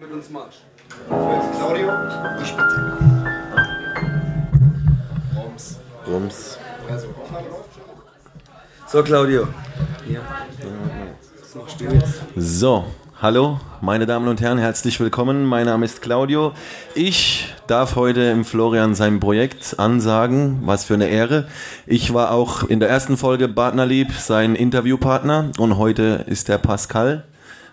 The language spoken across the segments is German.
Mit uns Marsch. Claudio, ich bitte. Rums. Rums. So, Claudio. Ja. Was machst du jetzt? So, hallo, meine Damen und Herren, herzlich willkommen. Mein Name ist Claudio. Ich darf heute im Florian sein Projekt ansagen. Was für eine Ehre. Ich war auch in der ersten Folge Partnerlieb sein Interviewpartner und heute ist der Pascal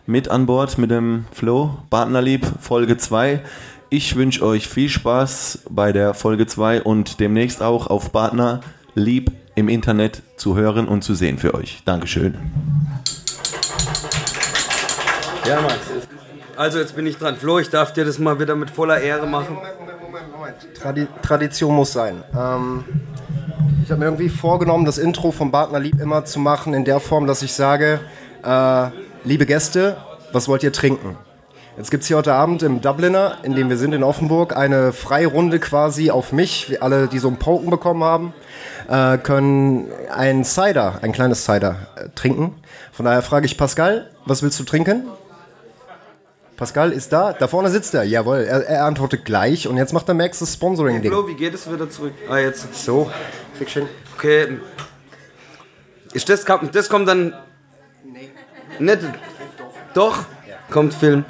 mit an Bord mit dem Flo. Partnerlieb Folge 2. Ich wünsche euch viel Spaß bei der Folge 2 und demnächst auch auf Partnerlieb im Internet zu hören und zu sehen für euch. Dankeschön. Ja, Max. Also, jetzt bin ich dran. Flo, ich darf dir das mal wieder mit voller Ehre machen. Moment, Moment, Moment, Moment. Tradi Tradition muss sein. Ähm, ich habe mir irgendwie vorgenommen, das Intro vom Partnerlieb immer zu machen in der Form, dass ich sage, äh, liebe Gäste, was wollt ihr trinken? Jetzt gibt es hier heute Abend im Dubliner, in dem wir sind in Offenburg, eine Freirunde quasi auf mich. Wir alle, die so einen Poken bekommen haben, äh, können ein Cider, ein kleines Cider äh, trinken. Von daher frage ich Pascal, was willst du trinken? Pascal ist da, da vorne sitzt er, jawohl, er, er antwortet gleich und jetzt macht er Max das Sponsoring-Ding. Flo, wie geht es wieder zurück? Ah, jetzt. So, Fiction. Okay. Ist das, das kommt dann. Nicht. Doch? Kommt Film.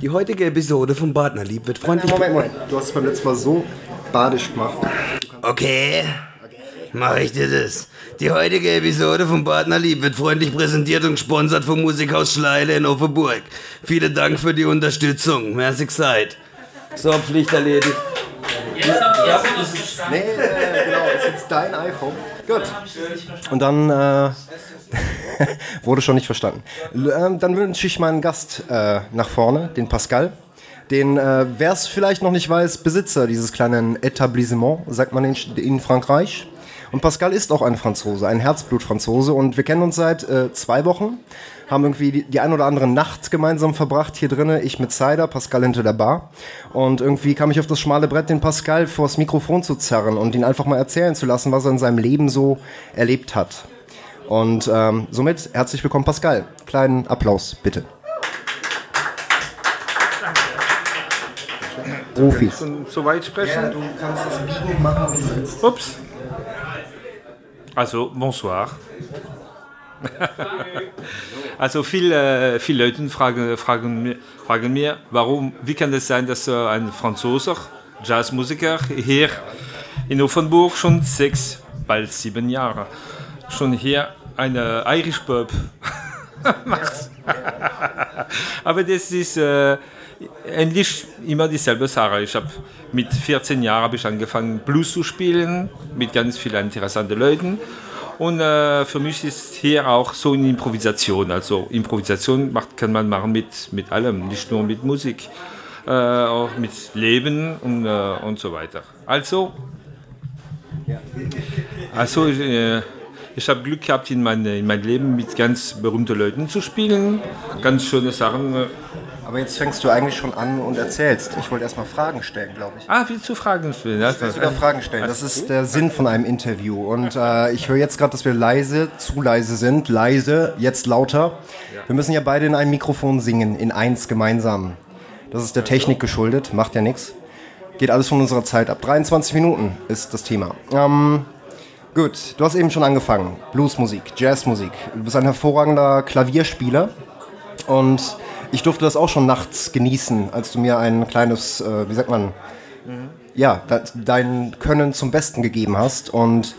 Die heutige Episode vom Partnerlieb wird freundlich. Moment, Moment, du hast es beim letzten Mal so badisch gemacht. Okay. Mache ich dir das. Die heutige Episode vom Partnerlieb wird freundlich präsentiert und gesponsert vom Musikhaus Schleile in Offenburg. Vielen Dank für die Unterstützung. Merci gesagt. So, Pflicht erledigt. Nee, äh, genau, das ist jetzt dein iPhone. Gut. Und dann äh, wurde schon nicht verstanden. Ähm, dann wünsche ich meinen Gast äh, nach vorne, den Pascal. Den, äh, wer es vielleicht noch nicht weiß, Besitzer dieses kleinen Etablissement, sagt man in, in Frankreich. Und Pascal ist auch ein Franzose, ein Herzblutfranzose. Und wir kennen uns seit äh, zwei Wochen, haben irgendwie die, die ein oder andere Nacht gemeinsam verbracht hier drinnen. Ich mit Cider, Pascal hinter der Bar. Und irgendwie kam ich auf das schmale Brett, den Pascal vors Mikrofon zu zerren und ihn einfach mal erzählen zu lassen, was er in seinem Leben so erlebt hat. Und ähm, somit herzlich willkommen, Pascal. Kleinen Applaus, bitte. Profis. so weit sprechen? du kannst das Biegen machen, wie du willst. Ups. Also, bonsoir. also viele, viele Leute fragen, fragen, mir, fragen mir, warum, wie kann es sein, dass äh, ein Franzoser, Jazzmusiker, hier in Offenburg schon sechs, bald sieben Jahre, schon hier eine Irish Pub macht. Aber das ist äh, endlich immer dieselbe Sache. Ich habe mit 14 Jahren habe ich angefangen Blues zu spielen mit ganz vielen interessanten Leuten. Und äh, für mich ist hier auch so eine Improvisation. Also Improvisation macht, kann man machen mit, mit allem, nicht nur mit Musik, äh, auch mit Leben und, äh, und so weiter. Also, also äh, ich habe Glück gehabt, in, meine, in meinem Leben mit ganz berühmten Leuten zu spielen. Ganz schöne Sachen. Aber jetzt fängst du eigentlich schon an und erzählst. Ich wollte erstmal Fragen stellen, glaube ich. Ah, willst du Fragen stellen? Ja, sogar Fragen stellen. Das ist der Sinn von einem Interview. Und äh, ich höre jetzt gerade, dass wir leise, zu leise sind. Leise, jetzt lauter. Wir müssen ja beide in einem Mikrofon singen, in eins gemeinsam. Das ist der Technik geschuldet, macht ja nichts. Geht alles von unserer Zeit ab. 23 Minuten ist das Thema. Ähm, gut, du hast eben schon angefangen. Bluesmusik, Jazzmusik. Du bist ein hervorragender Klavierspieler. Und ich durfte das auch schon nachts genießen, als du mir ein kleines, äh, wie sagt man, ja, de dein Können zum Besten gegeben hast. Und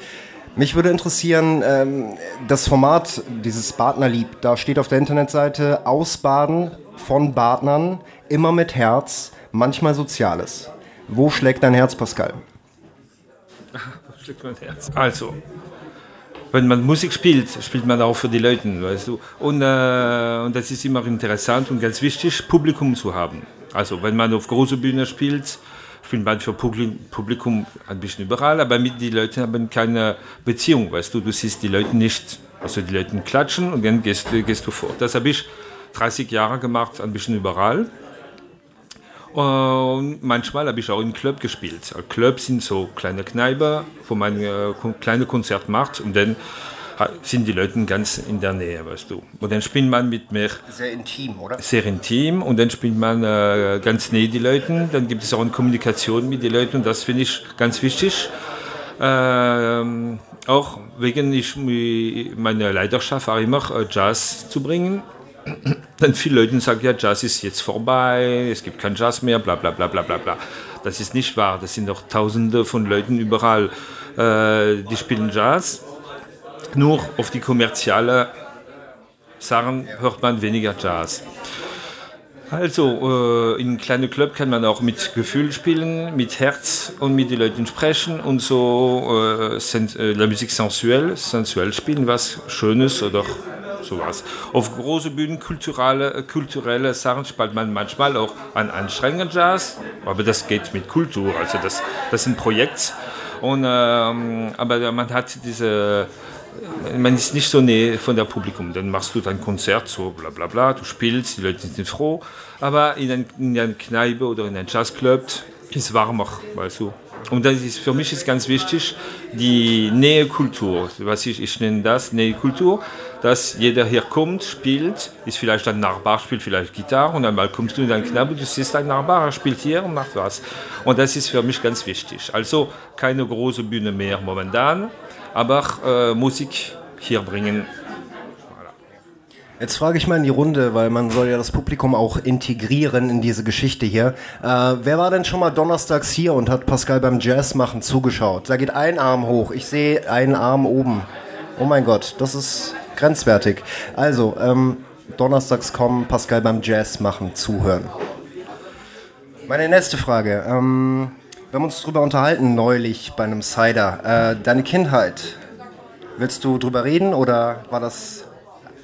mich würde interessieren, ähm, das Format dieses Partnerlieb, da steht auf der Internetseite Ausbaden von Partnern, immer mit Herz, manchmal Soziales. Wo schlägt dein Herz, Pascal? schlägt mein Herz. Also, wenn man Musik spielt, spielt man auch für die Leute, weißt du. Und, äh, und das ist immer interessant und ganz wichtig, Publikum zu haben. Also, wenn man auf große Bühne spielt, spielt man für Publi- Publikum ein bisschen überall, aber mit die Leute haben keine Beziehung, weißt du. Du siehst die Leute nicht. Also, die Leute klatschen und dann gehst, gehst du fort. Das habe ich 30 Jahre gemacht, ein bisschen überall. Und manchmal habe ich auch im Club gespielt. Clubs sind so kleine Kneipen, wo man äh, kleine Konzerte macht. Und dann sind die Leute ganz in der Nähe, weißt du. Und dann spielt man mit mir Sehr intim, oder? sehr intim und dann spielt man äh, ganz näher die Leute. Dann gibt es auch eine Kommunikation mit den Leuten und das finde ich ganz wichtig. Ähm, auch wegen ich, meiner Leidenschaft war immer äh, Jazz zu bringen. Dann viele Leute sagen, ja, Jazz ist jetzt vorbei, es gibt kein Jazz mehr, bla bla bla bla bla bla. Das ist nicht wahr. Das sind noch Tausende von Leuten überall, äh, die spielen Jazz. Nur auf die kommerzielle Sachen hört man weniger Jazz. Also, äh, in kleinen Club kann man auch mit Gefühl spielen, mit Herz und mit den Leuten sprechen und so äh, sind, äh, la Musik sensuell, sensuell spielen, was Schönes oder sowas. Auf große Bühnen kulturelle, kulturelle Sachen spielt man manchmal auch an anstrengenden Jazz, aber das geht mit Kultur, also das, das ist ein Projekt. Und, ähm, aber man hat diese man ist nicht so näher von der Publikum. Dann machst du dein Konzert, so bla bla bla, du spielst, die Leute sind froh. Aber in einer Kneipe oder in einem Jazzclub ist es warmer, weißt du. Und das ist, für mich ist ganz wichtig, die Nähekultur. Was ich, ich nenne das Nähekultur, dass jeder hier kommt, spielt, ist vielleicht ein Nachbar, spielt vielleicht Gitarre und einmal kommst du in deinen Kneipe, du siehst ein Nachbar, er spielt hier und macht was. Und das ist für mich ganz wichtig. Also keine große Bühne mehr momentan, aber äh, Musik hier bringen. Jetzt frage ich mal in die Runde, weil man soll ja das Publikum auch integrieren in diese Geschichte hier. Äh, wer war denn schon mal donnerstags hier und hat Pascal beim Jazz machen zugeschaut? Da geht ein Arm hoch. Ich sehe einen Arm oben. Oh mein Gott, das ist grenzwertig. Also, ähm, donnerstags kommen, Pascal beim Jazz machen zuhören. Meine nächste Frage. Ähm, wir haben uns darüber unterhalten neulich bei einem Cider. Äh, deine Kindheit. Willst du drüber reden oder war das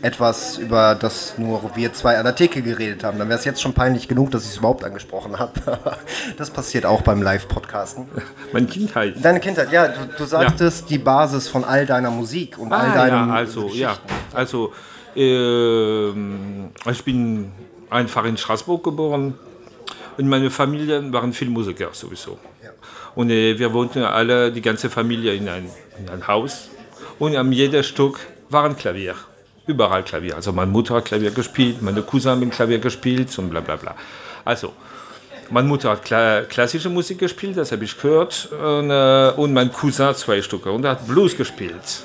etwas, über das nur wir zwei an der Theke geredet haben? Dann wäre es jetzt schon peinlich genug, dass ich es überhaupt angesprochen habe. das passiert auch beim Live-Podcasten. Meine Kindheit. Deine Kindheit, ja, du, du sagtest ja. die Basis von all deiner Musik und ah, all deinen. Ja, also, ja, also äh, ich bin einfach in Straßburg geboren und meine Familie waren viel Musiker sowieso. Und äh, wir wohnten alle, die ganze Familie, in ein, in ein Haus. Und an jedem Stück war ein Klavier. Überall Klavier. Also meine Mutter hat Klavier gespielt, meine Cousin hat Klavier gespielt und bla bla bla. Also, meine Mutter hat kla klassische Musik gespielt, das habe ich gehört. Und, äh, und mein Cousin zwei Stücke. Und er hat Blues gespielt.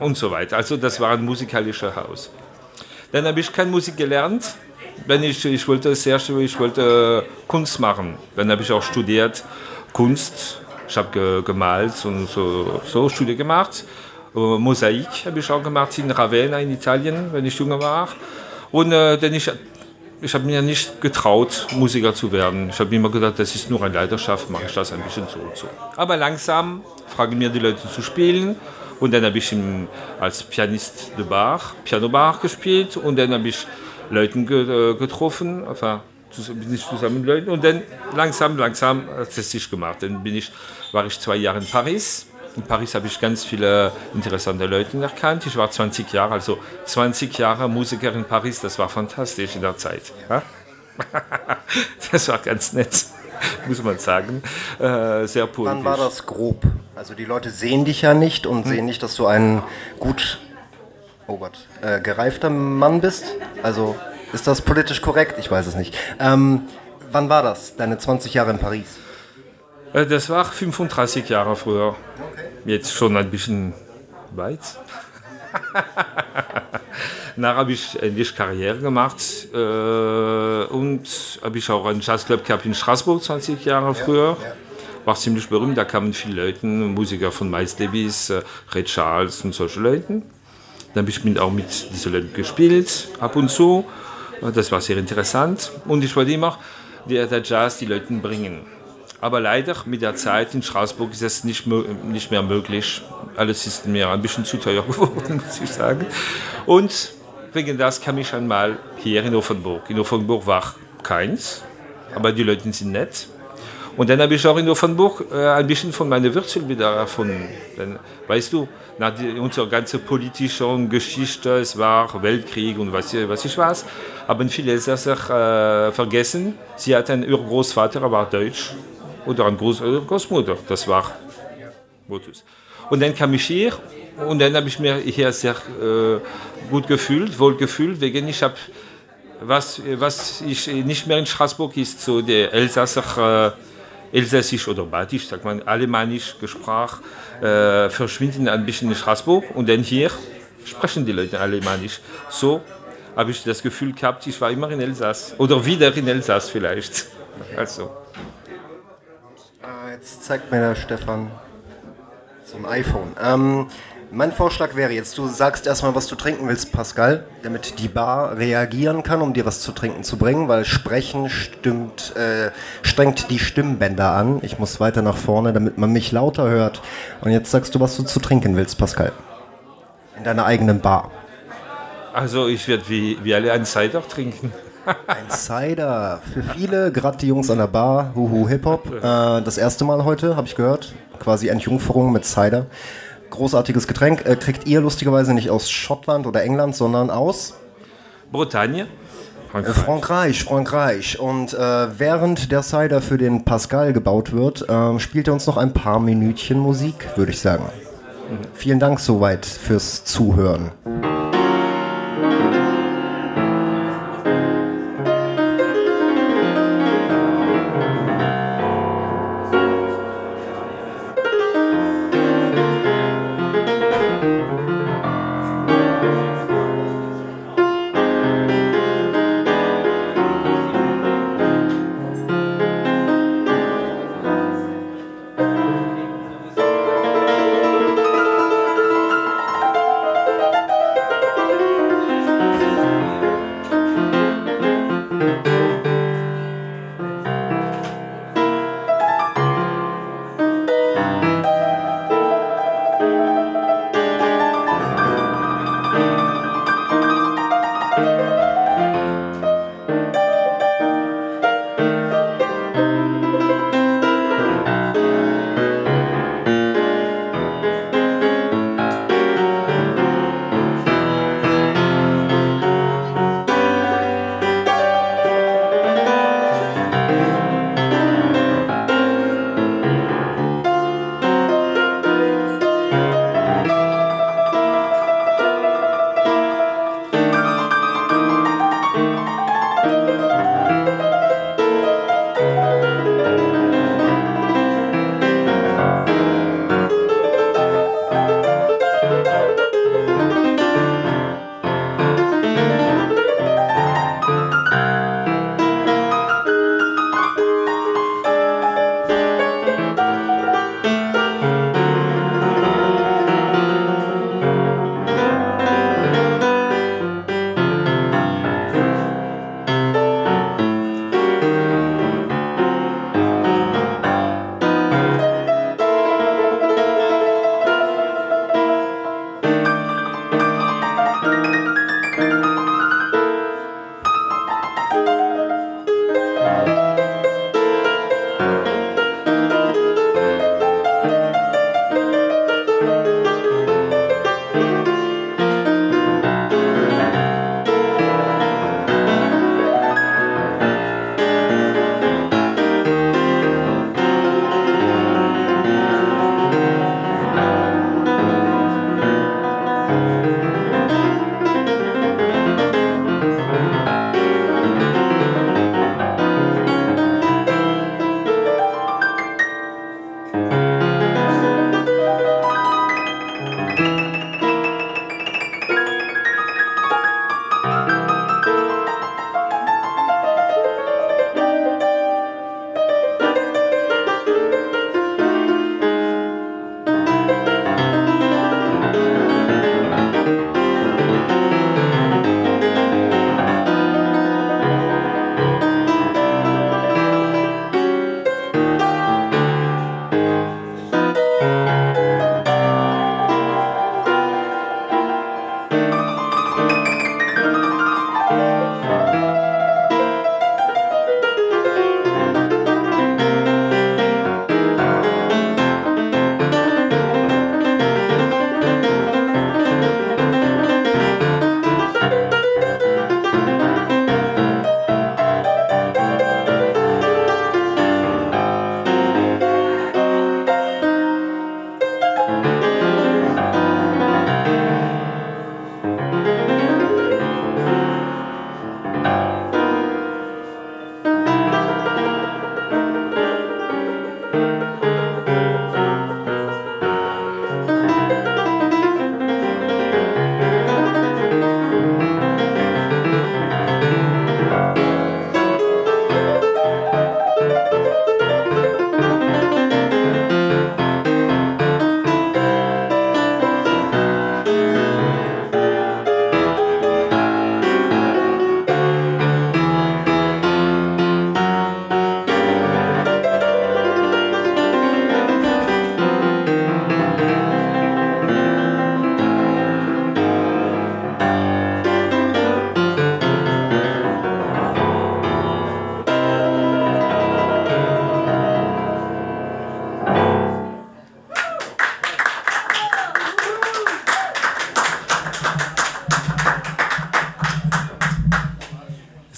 Und so weiter. Also das war ein musikalisches Haus. Dann habe ich keine Musik gelernt. Wenn ich, ich wollte sehr ich wollte Kunst machen. Dann habe ich auch studiert Kunst. Ich habe ge gemalt und so, so Studie gemacht. Uh, Mosaik habe ich auch gemacht in Ravenna in Italien, wenn ich jünger war. Und äh, denn ich, ich habe mir nicht getraut, Musiker zu werden. Ich habe immer gedacht, das ist nur eine Leidenschaft, mache ich das ein bisschen so und so. Aber langsam fragen mir die Leute zu spielen. Und dann habe ich im, als Pianist de Bar, Piano Bar gespielt. Und dann habe ich Leute ge, getroffen, enfin, bin ich zusammen mit Leuten und dann langsam, langsam hat es sich gemacht. Dann bin ich, war ich zwei Jahre in Paris. In Paris habe ich ganz viele interessante Leute erkannt. Ich war 20 Jahre, also 20 Jahre Musiker in Paris, das war fantastisch in der Zeit. Ja? Das war ganz nett, muss man sagen. Äh, sehr positiv. Wann war das grob? Also die Leute sehen dich ja nicht und hm. sehen nicht, dass du ein gut, oh Gott, äh, gereifter Mann bist. Also ist das politisch korrekt? Ich weiß es nicht. Ähm, wann war das, deine 20 Jahre in Paris? Äh, das war 35 Jahre früher. Jetzt schon ein bisschen weit. Danach habe ich endlich Karriere gemacht äh, und habe ich auch einen Jazzclub gehabt in Straßburg 20 Jahre früher. War ziemlich berühmt, da kamen viele Leute, Musiker von Miles Davis, äh, Ray Charles und solche Leute. Dann habe ich auch mit diesen Leuten gespielt, ab und zu. Das war sehr interessant und ich wollte immer der, der Jazz die Leute bringen. Aber leider mit der Zeit in Straßburg ist es nicht, nicht mehr möglich. Alles ist mir ein bisschen zu teuer geworden, muss ich sagen. Und wegen das kam ich einmal hier in Offenburg. In Offenburg war keins, aber die Leute sind nett. Und dann habe ich auch in Offenburg äh, ein bisschen von meiner Wurzel wieder erfunden. Weißt du, nach unserer ganzen politischen Geschichte, es war Weltkrieg und was, was ich weiß, haben viele Elsässer äh, vergessen. Sie hat einen Urgroßvater, er war deutsch, oder eine Groß Großmutter, das war Motus. Und dann kam ich hier Und dann habe ich mir hier sehr äh, gut gefühlt, wohl gefühlt, wegen ich habe, was, was ich nicht mehr in Straßburg ist, so der Elsasser, äh, Elsässisch oder Badisch, sagt man, Alemannisch Gesprach, äh, verschwindet ein bisschen in Straßburg und dann hier sprechen die Leute Alemannisch. So habe ich das Gefühl gehabt, ich war immer in Elsass oder wieder in Elsass vielleicht. Also. Jetzt zeigt mir der Stefan ein iPhone. Ähm, mein Vorschlag wäre jetzt, du sagst erstmal, was du trinken willst, Pascal, damit die Bar reagieren kann, um dir was zu trinken zu bringen, weil Sprechen stimmt, äh, strengt die Stimmbänder an. Ich muss weiter nach vorne, damit man mich lauter hört. Und jetzt sagst du, was du zu trinken willst, Pascal. In deiner eigenen Bar. Also ich werde wie, wie alle einen Cider trinken. Ein Cider. Für viele, gerade die Jungs an der Bar, Huhu Hip-Hop. Äh, das erste Mal heute, habe ich gehört. Quasi Entjungferung mit Cider. Großartiges Getränk. Äh, kriegt ihr lustigerweise nicht aus Schottland oder England, sondern aus Bretagne. Äh, Frankreich, Frankreich. Und äh, während der Cider für den Pascal gebaut wird, äh, spielt er uns noch ein paar Minütchen Musik, würde ich sagen. Vielen Dank soweit fürs Zuhören.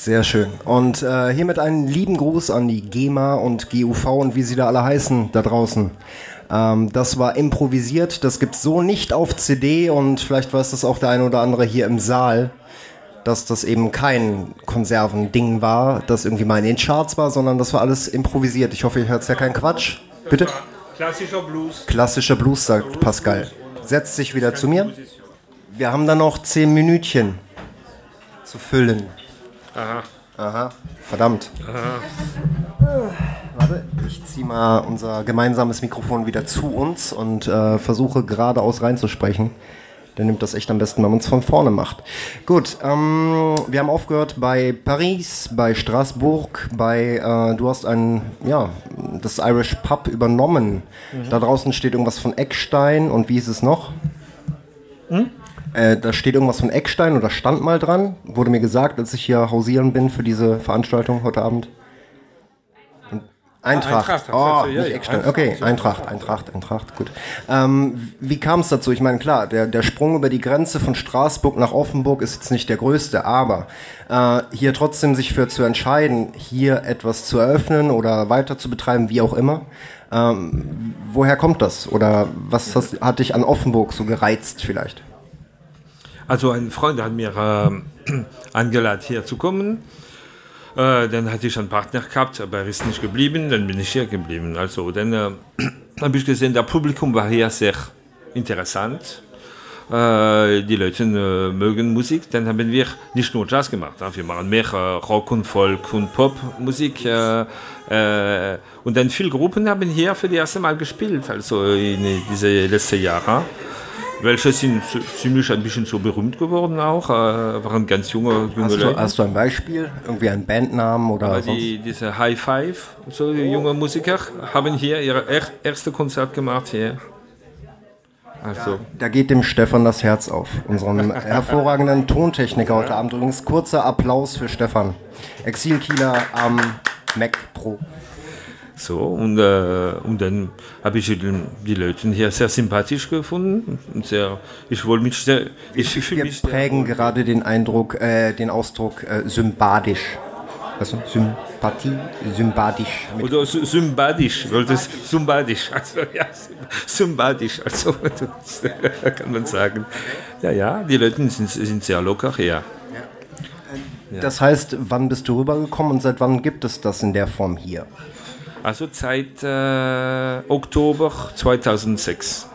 Sehr schön. Und äh, hiermit einen lieben Gruß an die GEMA und GUV und wie sie da alle heißen da draußen. Ähm, das war improvisiert, das gibt's so nicht auf CD und vielleicht weiß das auch der eine oder andere hier im Saal, dass das eben kein Konservending war, das irgendwie mal in den Charts war, sondern das war alles improvisiert. Ich hoffe, ihr hört ja keinen Quatsch. Bitte? Klassischer Blues. Klassischer Blues, sagt Pascal. Setzt sich wieder zu mir. Wir haben dann noch zehn Minütchen zu füllen. Aha. Aha, verdammt. Warte, ich ziehe mal unser gemeinsames Mikrofon wieder zu uns und äh, versuche geradeaus reinzusprechen. Dann nimmt das echt am besten, wenn man es von vorne macht. Gut, ähm, wir haben aufgehört bei Paris, bei Straßburg, bei, äh, du hast ein, ja, das Irish Pub übernommen. Da draußen steht irgendwas von Eckstein und wie ist es noch? Äh, da steht irgendwas von Eckstein oder stand mal dran. Wurde mir gesagt, als ich hier hausieren bin für diese Veranstaltung heute Abend. Und Eintracht. Eintracht, oh, ja, nicht Eckstein. Eintracht, Okay, Eintracht, Eintracht, Eintracht, gut. Ähm, wie kam es dazu? Ich meine, klar, der, der Sprung über die Grenze von Straßburg nach Offenburg ist jetzt nicht der größte, aber äh, hier trotzdem sich für zu entscheiden, hier etwas zu eröffnen oder weiter zu betreiben, wie auch immer. Ähm, woher kommt das? Oder was hast, hat dich an Offenburg so gereizt vielleicht? Also ein Freund hat mir äh, eingeladen, hier zu kommen. Äh, dann hatte ich einen Partner gehabt, aber er ist nicht geblieben, dann bin ich hier geblieben. Also dann äh, habe ich gesehen, das Publikum war hier sehr interessant. Äh, die Leute äh, mögen Musik, dann haben wir nicht nur Jazz gemacht, wir machen mehr äh, Rock und Folk und Popmusik. Und dann viele Gruppen haben hier für das erste Mal gespielt, also in diese letzten Jahre. Welche sind ziemlich ein bisschen so berühmt geworden auch, äh, waren ganz junge, junge Hast du, Leute. hast du ein Beispiel? Irgendwie einen Bandnamen oder Aber sonst? die, diese High Five, so junge Musiker, haben hier ihr er, erste Konzert gemacht hier. Also, Da geht dem Stefan das Herz auf, unserem hervorragenden Tontechniker heute Abend. Übrigens kurzer Applaus für Stefan. Exilkieler am Mac Pro. So und, äh, und dann habe ich die, die Leute hier sehr sympathisch gefunden. Und sehr, ich wollte mich sehr, ich fühle Wir mich prägen gerade den Eindruck, äh, den Ausdruck äh, sympathisch. Du? Sympathie, sympathisch. Oder sy- sympathisch, weil das sympathisch, also ja, sympathisch, also kann man sagen. Ja, ja, die Leute sind, sind sehr locker hier. Das heißt, wann bist du rübergekommen und seit wann gibt es das in der Form hier? Also seit äh, Oktober 2006.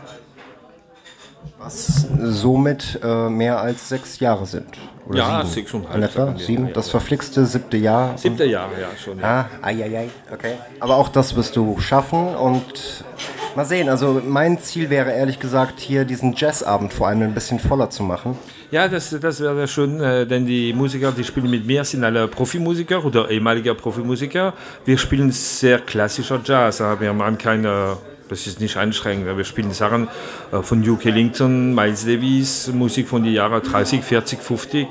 Was somit äh, mehr als sechs Jahre sind. Oder Ja, sieben. sechs und ein In halb, etwa? Sieben, das verflixte siebte Jahr. Siebte Jahre, ja schon. Ja. Ah, ai, ai, ai. okay. Aber auch das wirst du schaffen und mal sehen. Also mein Ziel wäre ehrlich gesagt hier diesen Jazzabend vor allem ein bisschen voller zu machen. Ja, das, das wäre schön, äh, denn die Musiker, die spielen mit mir, sind alle Profimusiker oder ehemalige Profimusiker. Wir spielen sehr klassischer Jazz. Wir machen keine, das ist nicht anstrengend. Wir spielen Sachen äh, von Duke Ellington, Miles Davis, Musik von den Jahren 30, 40, 50,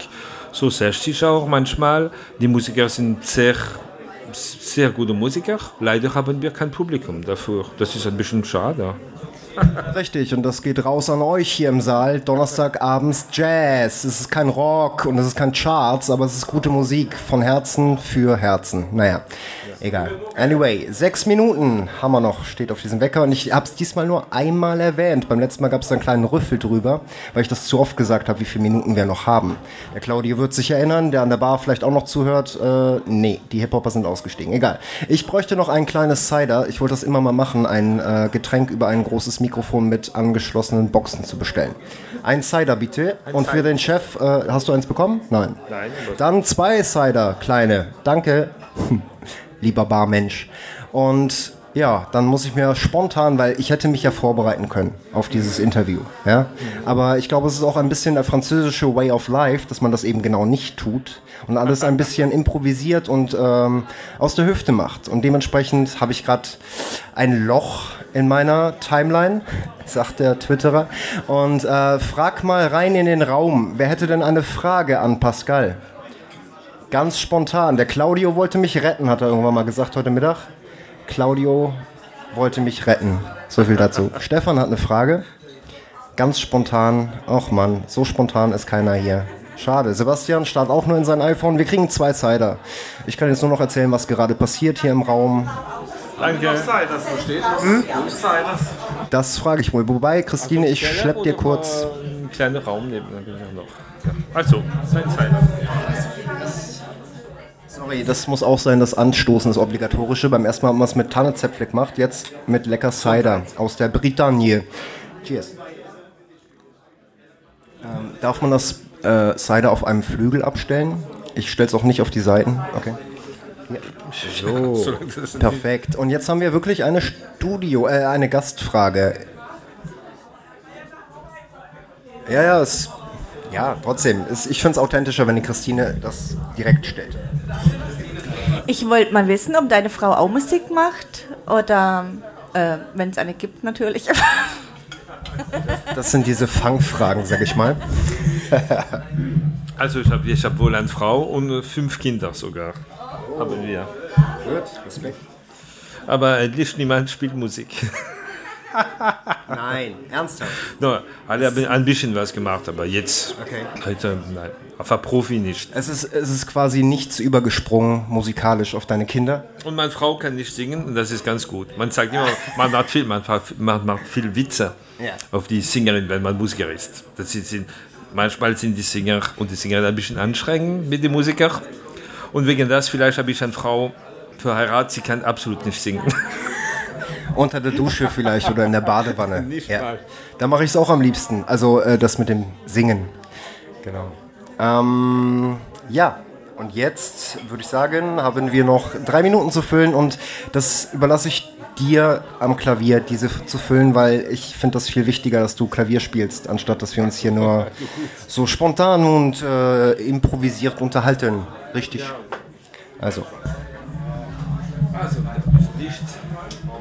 so 60 auch manchmal. Die Musiker sind sehr, sehr gute Musiker. Leider haben wir kein Publikum dafür. Das ist ein bisschen schade. Richtig, und das geht raus an euch hier im Saal. Donnerstagabends Jazz. Es ist kein Rock und es ist kein Charts, aber es ist gute Musik von Herzen für Herzen. Naja, egal. Anyway, sechs Minuten haben wir noch, steht auf diesem Wecker. Und ich habe es diesmal nur einmal erwähnt. Beim letzten Mal gab es einen kleinen Rüffel drüber, weil ich das zu oft gesagt habe, wie viele Minuten wir noch haben. Der Claudio wird sich erinnern, der an der Bar vielleicht auch noch zuhört. Äh, nee, die Hip-Hopper sind ausgestiegen. Egal. Ich bräuchte noch ein kleines Cider. Ich wollte das immer mal machen, ein äh, Getränk über ein großes Mikrofon mit angeschlossenen Boxen zu bestellen. Ein Cider bitte. Und für den Chef, äh, hast du eins bekommen? Nein. Nein, Dann zwei Cider, kleine. Danke, lieber Barmensch. Und ja, dann muss ich mir spontan, weil ich hätte mich ja vorbereiten können auf dieses Interview. Ja? Aber ich glaube, es ist auch ein bisschen der französische Way of Life, dass man das eben genau nicht tut und alles ein bisschen improvisiert und ähm, aus der Hüfte macht. Und dementsprechend habe ich gerade ein Loch in meiner Timeline, sagt der Twitterer. Und äh, frag mal rein in den Raum, wer hätte denn eine Frage an Pascal? Ganz spontan. Der Claudio wollte mich retten, hat er irgendwann mal gesagt heute Mittag. Claudio wollte mich retten. So viel dazu. Stefan hat eine Frage. Ganz spontan. Och Mann, so spontan ist keiner hier. Schade. Sebastian starrt auch nur in sein iPhone. Wir kriegen zwei Cider. Ich kann jetzt nur noch erzählen, was gerade passiert hier im Raum. Danke. Das frage ich wohl. Wobei, Christine, ich schlepp dir kurz. Einen kleinen Raum auch noch. Also, sein Zeit. Sorry, das muss auch sein, das Anstoßen, das Obligatorische. Beim ersten Mal haben wir es mit Tannezäpfle gemacht, jetzt mit lecker Cider aus der Bretagne. Cheers. Ähm, darf man das äh, Cider auf einem Flügel abstellen? Ich stelle es auch nicht auf die Seiten. Okay. So, perfekt. Und jetzt haben wir wirklich eine Studio, äh, eine Gastfrage. Ja, ja, es, ja, trotzdem. Es, ich finde es authentischer, wenn die Christine das direkt stellt. Ich wollte mal wissen, ob deine Frau auch Musik macht oder äh, wenn es eine gibt natürlich. Das sind diese Fangfragen, sag ich mal. Also, ich habe ich hab wohl eine Frau und fünf Kinder sogar. Haben wir. Gut, Respekt. Aber endlich niemand spielt Musik. Nein, ernsthaft. no, hat er ein bisschen was gemacht, aber jetzt. Okay. Heute, nein, auf Profi nicht. Es ist, es ist quasi nichts übergesprungen musikalisch auf deine Kinder. Und meine Frau kann nicht singen und das ist ganz gut. Man sagt immer, man macht viel, man macht, man macht viel Witze Ja. auf die Sängerin, wenn man Musiker ist. Das sind, sind, manchmal sind die Sänger und die Sänger ein bisschen anstrengend mit den Musikern. Und wegen das vielleicht habe ich eine Frau verheiratet, sie kann absolut nicht singen. Unter der Dusche vielleicht oder in der Badewanne. Nicht ja. mal. Da mache ich es auch am liebsten. Also äh, das mit dem Singen. Genau. Ähm, ja, und jetzt würde ich sagen, haben wir noch drei Minuten zu füllen und das überlasse ich dir am Klavier, diese zu füllen, weil ich finde das viel wichtiger, dass du Klavier spielst, anstatt dass wir uns hier nur so spontan und äh, improvisiert unterhalten. Richtig. Also. Also, nicht.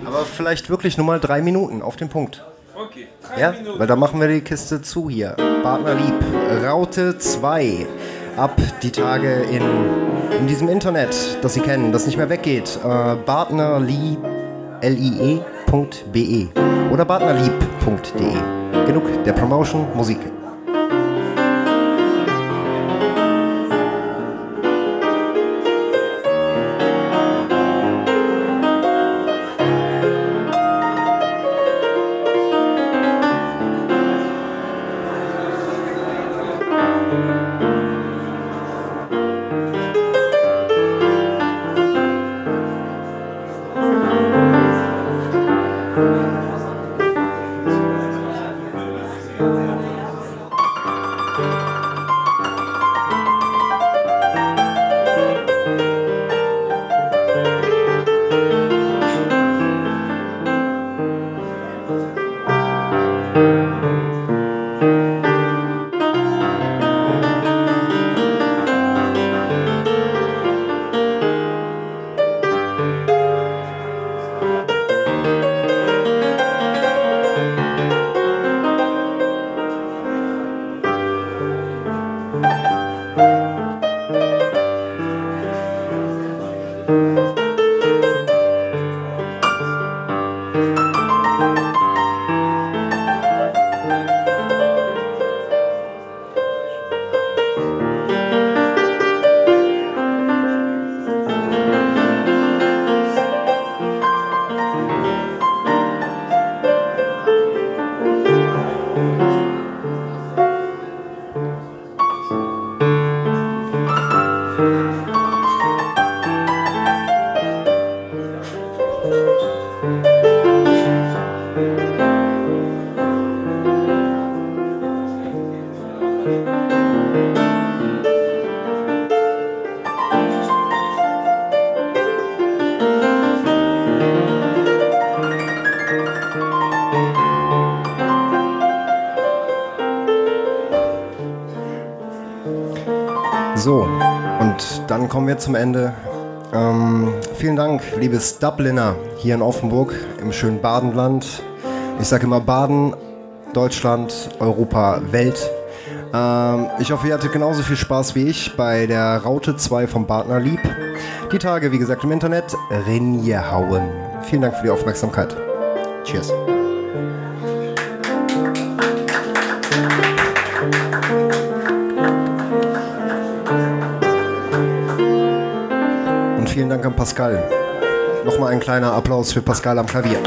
Aber vielleicht wirklich nur mal drei Minuten auf den Punkt. Okay. Ja, weil da machen wir die Kiste zu hier. Partner lieb, Raute 2. Ab die Tage in, in diesem Internet, das Sie kennen, das nicht mehr weggeht. Äh, Partnerlieb, L-I-E.be oder partnerlieb.de. Genug der Promotion, Musik. Zum Ende. Ähm, vielen Dank, liebes Dubliner hier in Offenburg im schönen Badenland. Ich sage immer Baden, Deutschland, Europa, Welt. Ähm, ich hoffe, ihr hattet genauso viel Spaß wie ich bei der Raute 2 vom Partner Lieb. Die Tage, wie gesagt, im Internet Renjehauen. Vielen Dank für die Aufmerksamkeit. Cheers. Vielen Dank an Pascal. Nochmal ein kleiner Applaus für Pascal am Klavier.